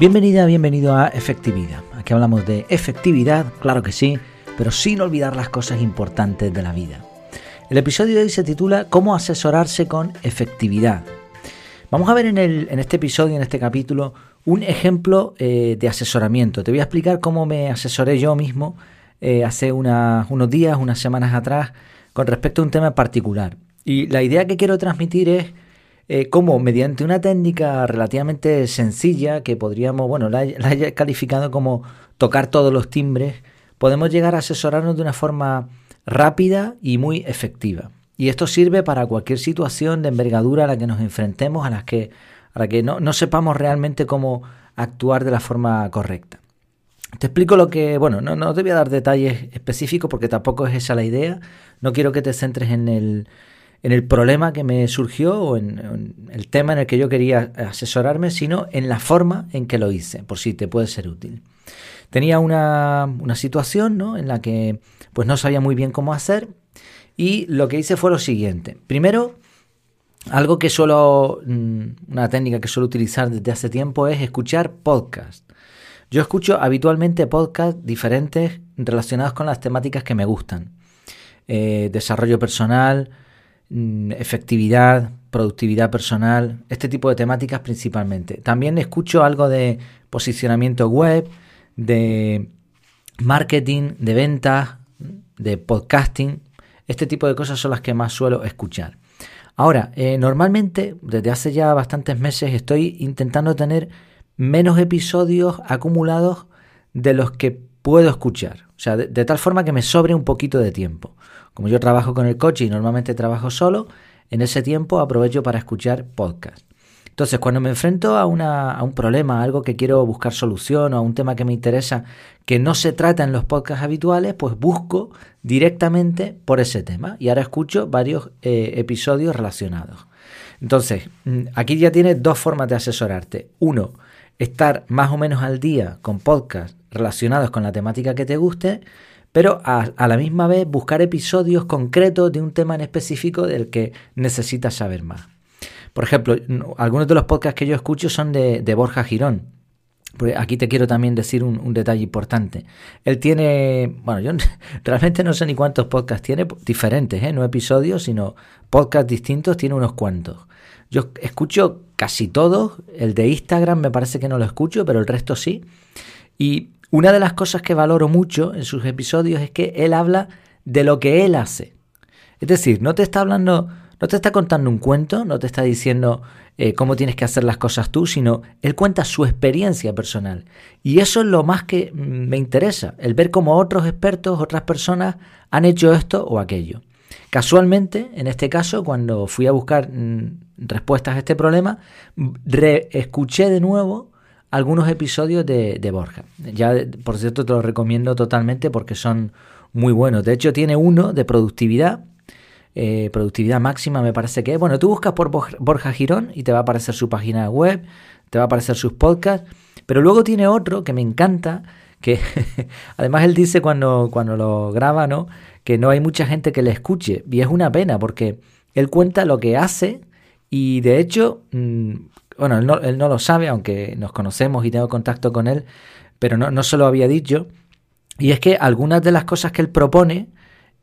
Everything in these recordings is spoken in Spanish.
Bienvenida, bienvenido a Efectividad. Aquí hablamos de efectividad, claro que sí, pero sin olvidar las cosas importantes de la vida. El episodio de hoy se titula Cómo asesorarse con efectividad. Vamos a ver en, este episodio, en este capítulo, un ejemplo eh, de asesoramiento. Te voy a explicar cómo me asesoré yo mismo eh, hace unos días, unas semanas atrás, con respecto a un tema particular. Y la idea que quiero transmitir es eh, cómo mediante una técnica relativamente sencilla, que podríamos, bueno, la, haya calificado como tocar todos los timbres, podemos llegar a asesorarnos de una forma rápida y muy efectiva. Y esto sirve para cualquier situación de envergadura a la que nos enfrentemos, a la que, a la que no, no sepamos realmente cómo actuar de la forma correcta. Te explico lo que, bueno, no, no te voy a dar detalles específicos porque tampoco es esa la idea. No quiero que te centres en el, en el problema que me surgió o en, el tema en el que yo quería asesorarme, sino en la forma en que lo hice, por si te puede ser útil. Tenía una, situación ¿no? en la que pues no sabía muy bien cómo hacer y lo que hice fue lo siguiente. Primero, algo que suelo, mm, una técnica que suelo utilizar desde hace tiempo es escuchar podcasts. Yo escucho habitualmente podcasts diferentes relacionados con las temáticas que me gustan. Eh, desarrollo personal, efectividad, productividad personal, este tipo de temáticas principalmente. También escucho algo de posicionamiento web, de marketing, de ventas, de podcasting. Este tipo de cosas son las que más suelo escuchar. Ahora, eh, normalmente, desde hace ya bastantes meses, estoy intentando tener menos episodios acumulados de los que puedo escuchar. O sea, de tal forma que me sobre un poquito de tiempo. Como yo trabajo con el coche y normalmente trabajo solo, en ese tiempo aprovecho para escuchar podcast. Entonces, cuando me enfrento a, a, un problema, a algo que quiero buscar solución o a un tema que me interesa que no se trata en los podcasts habituales, pues busco directamente por ese tema. Y ahora escucho varios eh, episodios relacionados. Entonces, mm, aquí ya tienes dos formas de asesorarte. Uno, estar más o menos al día con podcasts relacionados con la temática que te guste pero a, la misma vez buscar episodios concretos de un tema en específico del que necesitas saber más. Por ejemplo, algunos de los podcasts que yo escucho son de, Borja Girón. aquí te quiero también decir un, detalle importante. Él tiene, bueno, yo realmente no sé ni cuántos podcasts tiene, diferentes, ¿eh? no episodios, sino podcasts distintos, tiene unos cuantos. Yo escucho casi todos, el de Instagram me parece que no lo escucho, pero el resto sí. Y una de las cosas que valoro mucho en sus episodios es que él habla de lo que él hace. Es decir, no te está hablando, no te está contando un cuento, no te está diciendo eh, cómo tienes que hacer las cosas tú, sino él cuenta su experiencia personal. Y eso es lo más que me interesa, el ver cómo otros expertos, otras personas han hecho esto o aquello. Casualmente, en este caso, cuando fui a buscar mm, respuestas a este problema, escuché de nuevo algunos episodios de, Borja. Ya, por cierto, te los recomiendo totalmente porque son muy buenos. De hecho, tiene uno de productividad, eh, productividad máxima me parece que es. Bueno, tú buscas por Borja Girón y te va a aparecer su página web, te va a aparecer sus podcasts, pero luego tiene otro que me encanta, que además él dice cuando, cuando lo graba, ¿no? Que no hay mucha gente que le escuche y es una pena porque él cuenta lo que hace y de hecho mm, bueno, él no, lo sabe, aunque nos conocemos y tengo contacto con él, pero no, no se lo había dicho. Y es que algunas de las cosas que él propone,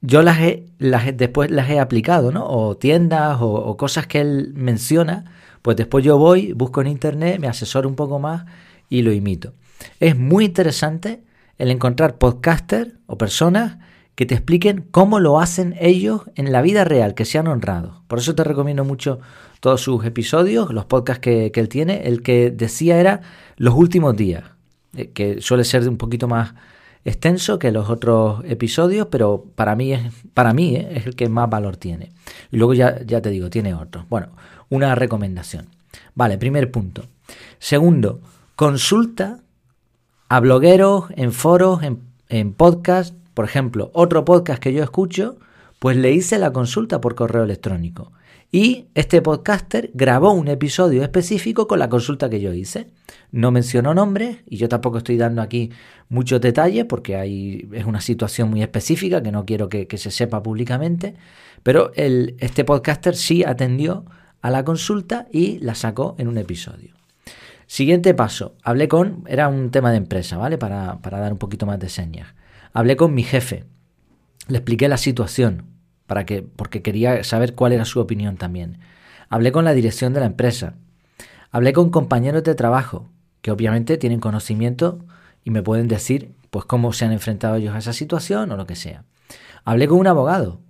yo las he, las después las he aplicado, ¿no? O tiendas o, cosas que él menciona, pues después yo voy, busco en internet, me asesoro un poco más y lo imito. Es muy interesante el encontrar podcasters o personas que te expliquen cómo lo hacen ellos en la vida real, que sean honrados. Por eso te recomiendo mucho todos sus episodios, los podcasts que, él tiene. El que decía era Los últimos días, eh, que suele ser un poquito más extenso que los otros episodios, pero para mí es, para mí, eh, es el que más valor tiene. Y luego ya, ya te digo, tiene otros. Bueno, una recomendación. Vale, primer punto. Segundo, consulta a blogueros en foros, en, en podcast por ejemplo, otro podcast que yo escucho, pues le hice la consulta por correo electrónico. Y este podcaster grabó un episodio específico con la consulta que yo hice. No mencionó nombres y yo tampoco estoy dando aquí muchos detalles porque hay, es una situación muy específica que no quiero que, se sepa públicamente. Pero este podcaster sí atendió a la consulta y la sacó en un episodio. Siguiente paso, hablé con, era un tema de empresa, ¿vale? Para, para dar un poquito más de señas. Hablé con mi jefe, le expliqué la situación, para que, porque quería saber cuál era su opinión también. Hablé con la dirección de la empresa. Hablé con compañeros de trabajo, que obviamente tienen conocimiento y me pueden decir pues cómo se han enfrentado ellos a esa situación o lo que sea. Hablé con un abogado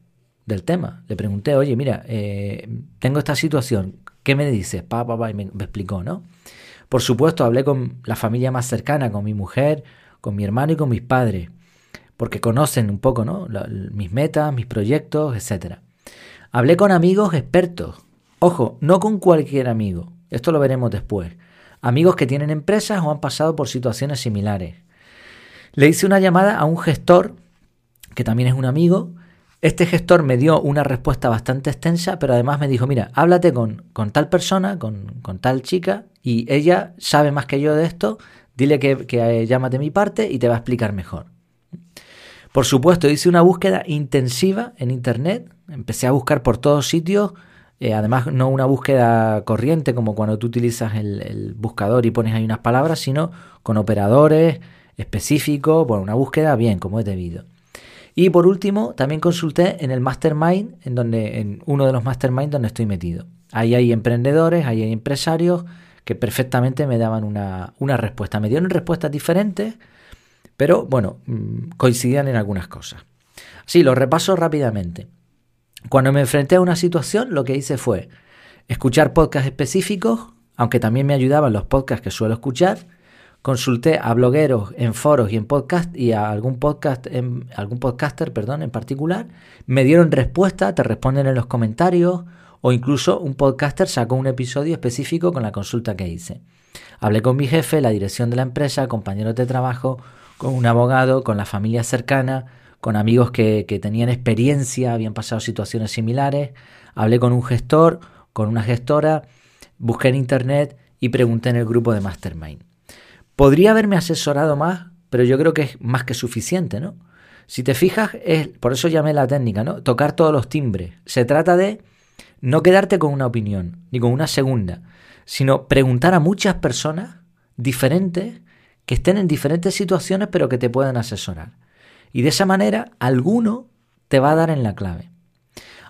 del tema. Le pregunté, oye, mira, eh, tengo esta situación, ¿qué me dices? Pa, pa, pa, y me, me explicó, ¿no? Por supuesto, hablé con la familia más cercana, con mi mujer, con mi hermano y con mis padres, porque conocen un poco, ¿no? mis metas, mis proyectos, etc. Hablé con amigos expertos. Ojo, no con cualquier amigo. Esto lo veremos después. Amigos que tienen empresas o han pasado por situaciones similares. Le hice una llamada a un gestor, que también es un amigo. Este gestor me dio una respuesta bastante extensa, pero además me dijo, mira, háblate con, con tal persona, con, con tal chica, y ella sabe más que yo de esto, dile que, que llámate mi parte y te va a explicar mejor. Por supuesto, hice una búsqueda intensiva en Internet, empecé a buscar por todos sitios, eh, además no una búsqueda corriente como cuando tú utilizas el, buscador y pones ahí unas palabras, sino con operadores específicos, bueno, una búsqueda bien, como es debido. Y por último, también consulté en el mastermind, en donde, en uno de los mastermind donde estoy metido. Ahí hay emprendedores, ahí hay empresarios, que perfectamente me daban una, respuesta. Me dieron respuestas diferentes, pero bueno, mm, coincidían en algunas cosas. Sí, lo repaso rápidamente. Cuando me enfrenté a una situación, lo que hice fue escuchar podcasts específicos, aunque también me ayudaban los podcasts que suelo escuchar. Consulté a blogueros en foros y en podcast y a algún podcast algún podcaster, perdón, en particular. Me dieron respuesta, te responden en los comentarios o incluso un podcaster sacó un episodio específico con la consulta que hice. Hablé con mi jefe, la dirección de la empresa, compañeros de trabajo, con un abogado, con la familia cercana, con amigos que, tenían experiencia, habían pasado situaciones similares. Hablé con un gestor, con una gestora, busqué en internet y pregunté en el grupo de Mastermind. Podría haberme asesorado más, pero yo creo que es más que suficiente, ¿no? Si te fijas, es, por eso llamé la técnica, ¿no? Tocar todos los timbres. Se trata de no quedarte con una opinión, ni con una segunda, sino preguntar a muchas personas diferentes que estén en diferentes situaciones pero que te puedan asesorar. Y de esa manera alguno te va a dar en la clave.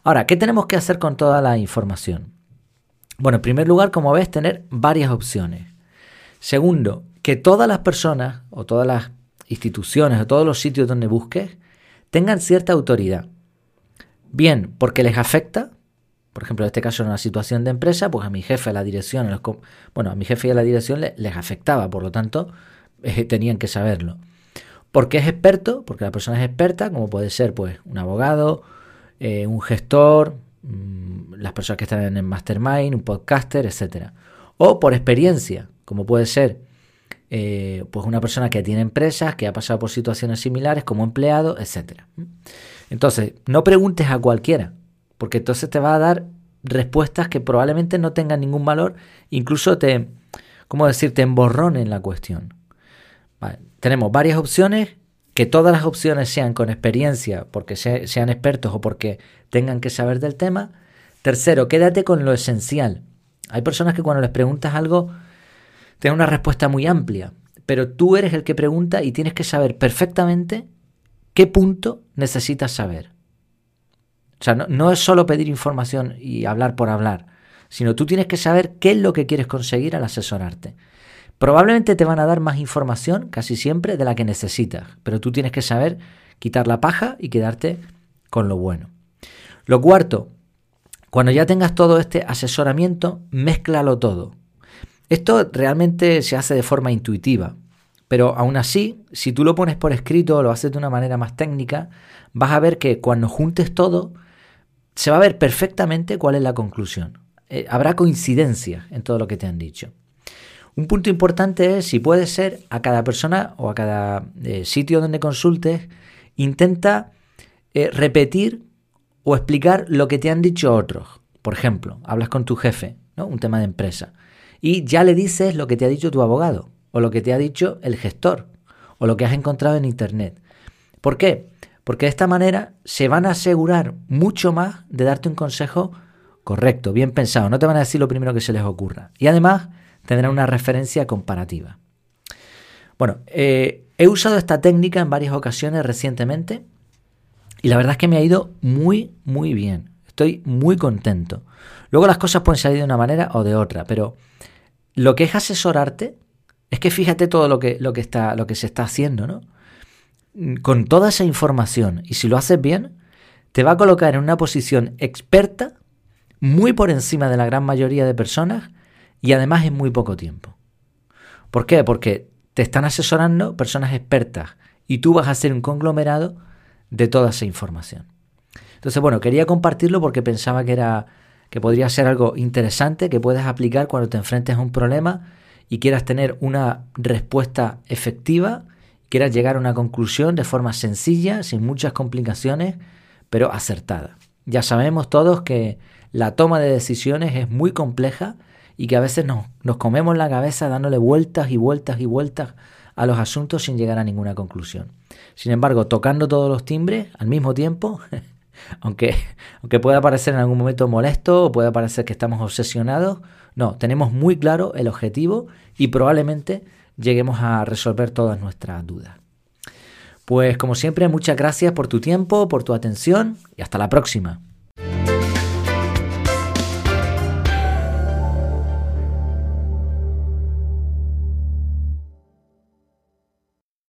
Ahora, ¿qué tenemos que hacer con toda la información? Bueno, en primer lugar, como ves, tener varias opciones. Segundo, que todas las personas o todas las instituciones o todos los sitios donde busques tengan cierta autoridad. Bien, porque les afecta, por ejemplo, en este caso en una situación de empresa, pues a mi jefe, a la dirección, bueno, a mi jefe y a la dirección les, afectaba, por lo tanto, eh, tenían que saberlo. ¿Por qué es experto? Porque la persona es experta, como puede ser pues un abogado, eh, un gestor, mm, las personas que están en el mastermind, un podcaster, etc. O por experiencia, como puede ser eh, pues una persona que tiene empresas, que ha pasado por situaciones similares como empleado, etc. Entonces, no preguntes a cualquiera, porque entonces te va a dar respuestas que probablemente no tengan ningún valor, incluso te, ¿cómo decir?, te emborronen la cuestión. Tenemos varias opciones, que todas las opciones sean con experiencia, porque sean expertos o porque tengan que saber del tema. Tercero, quédate con lo esencial. Hay personas que cuando les preguntas algo, tienen una respuesta muy amplia, pero tú eres el que pregunta y tienes que saber perfectamente qué punto necesitas saber. O sea, no, es solo pedir información y hablar por hablar, sino tú tienes que saber qué es lo que quieres conseguir al asesorarte. Probablemente te van a dar más información, casi siempre, de la que necesitas, pero tú tienes que saber quitar la paja y quedarte con lo bueno. Lo cuarto, cuando ya tengas todo este asesoramiento, mézclalo todo. Esto realmente se hace de forma intuitiva, pero aún así, si tú lo pones por escrito lo haces de una manera más técnica, vas a ver que cuando juntes todo, se va a ver perfectamente cuál es la conclusión. Eh, habrá coincidencia en todo lo que te han dicho. Un punto importante es, si puede ser, a cada persona o a cada eh, sitio donde consultes, intenta eh, repetir o explicar lo que te han dicho otros. Por ejemplo, hablas con tu jefe, ¿no? un tema de empresa, y ya le dices lo que te ha dicho tu abogado, o lo que te ha dicho el gestor, o lo que has encontrado en Internet. ¿Por qué? porque de esta manera se van a asegurar mucho más de darte un consejo correcto, bien pensado. No te van a decir lo primero que se les ocurra. Y además tendrán una referencia comparativa. Bueno, eh, he usado esta técnica en varias ocasiones recientemente y la verdad es que me ha ido muy, muy bien. Estoy muy contento. Luego las cosas pueden salir de una manera o de otra, pero lo que es asesorarte es que fíjate todo lo que, lo que, está, lo que se está haciendo, ¿no? Con toda esa información, y si lo haces bien, te va a colocar en una posición experta, muy por encima de la gran mayoría de personas, y además en muy poco tiempo. ¿Por qué? Porque te están asesorando personas expertas y tú vas a ser un conglomerado de toda esa información. Entonces, bueno, quería compartirlo porque pensaba que era que podría ser algo interesante que puedas aplicar cuando te enfrentes a un problema y quieras tener una respuesta efectiva, quieras llegar a una conclusión de forma sencilla, sin muchas complicaciones, pero acertada. Ya sabemos todos que la toma de decisiones es muy compleja y que a veces nos, nos comemos la cabeza dándole vueltas y vueltas y vueltas a los asuntos sin llegar a ninguna conclusión. Sin embargo, tocando todos los timbres al mismo tiempo, aunque, aunque pueda parecer en algún momento molesto o pueda parecer que estamos obsesionados, no, tenemos muy claro el objetivo y probablemente lleguemos a resolver todas nuestras dudas. Pues como siempre, muchas gracias por tu tiempo, por tu atención y hasta la próxima.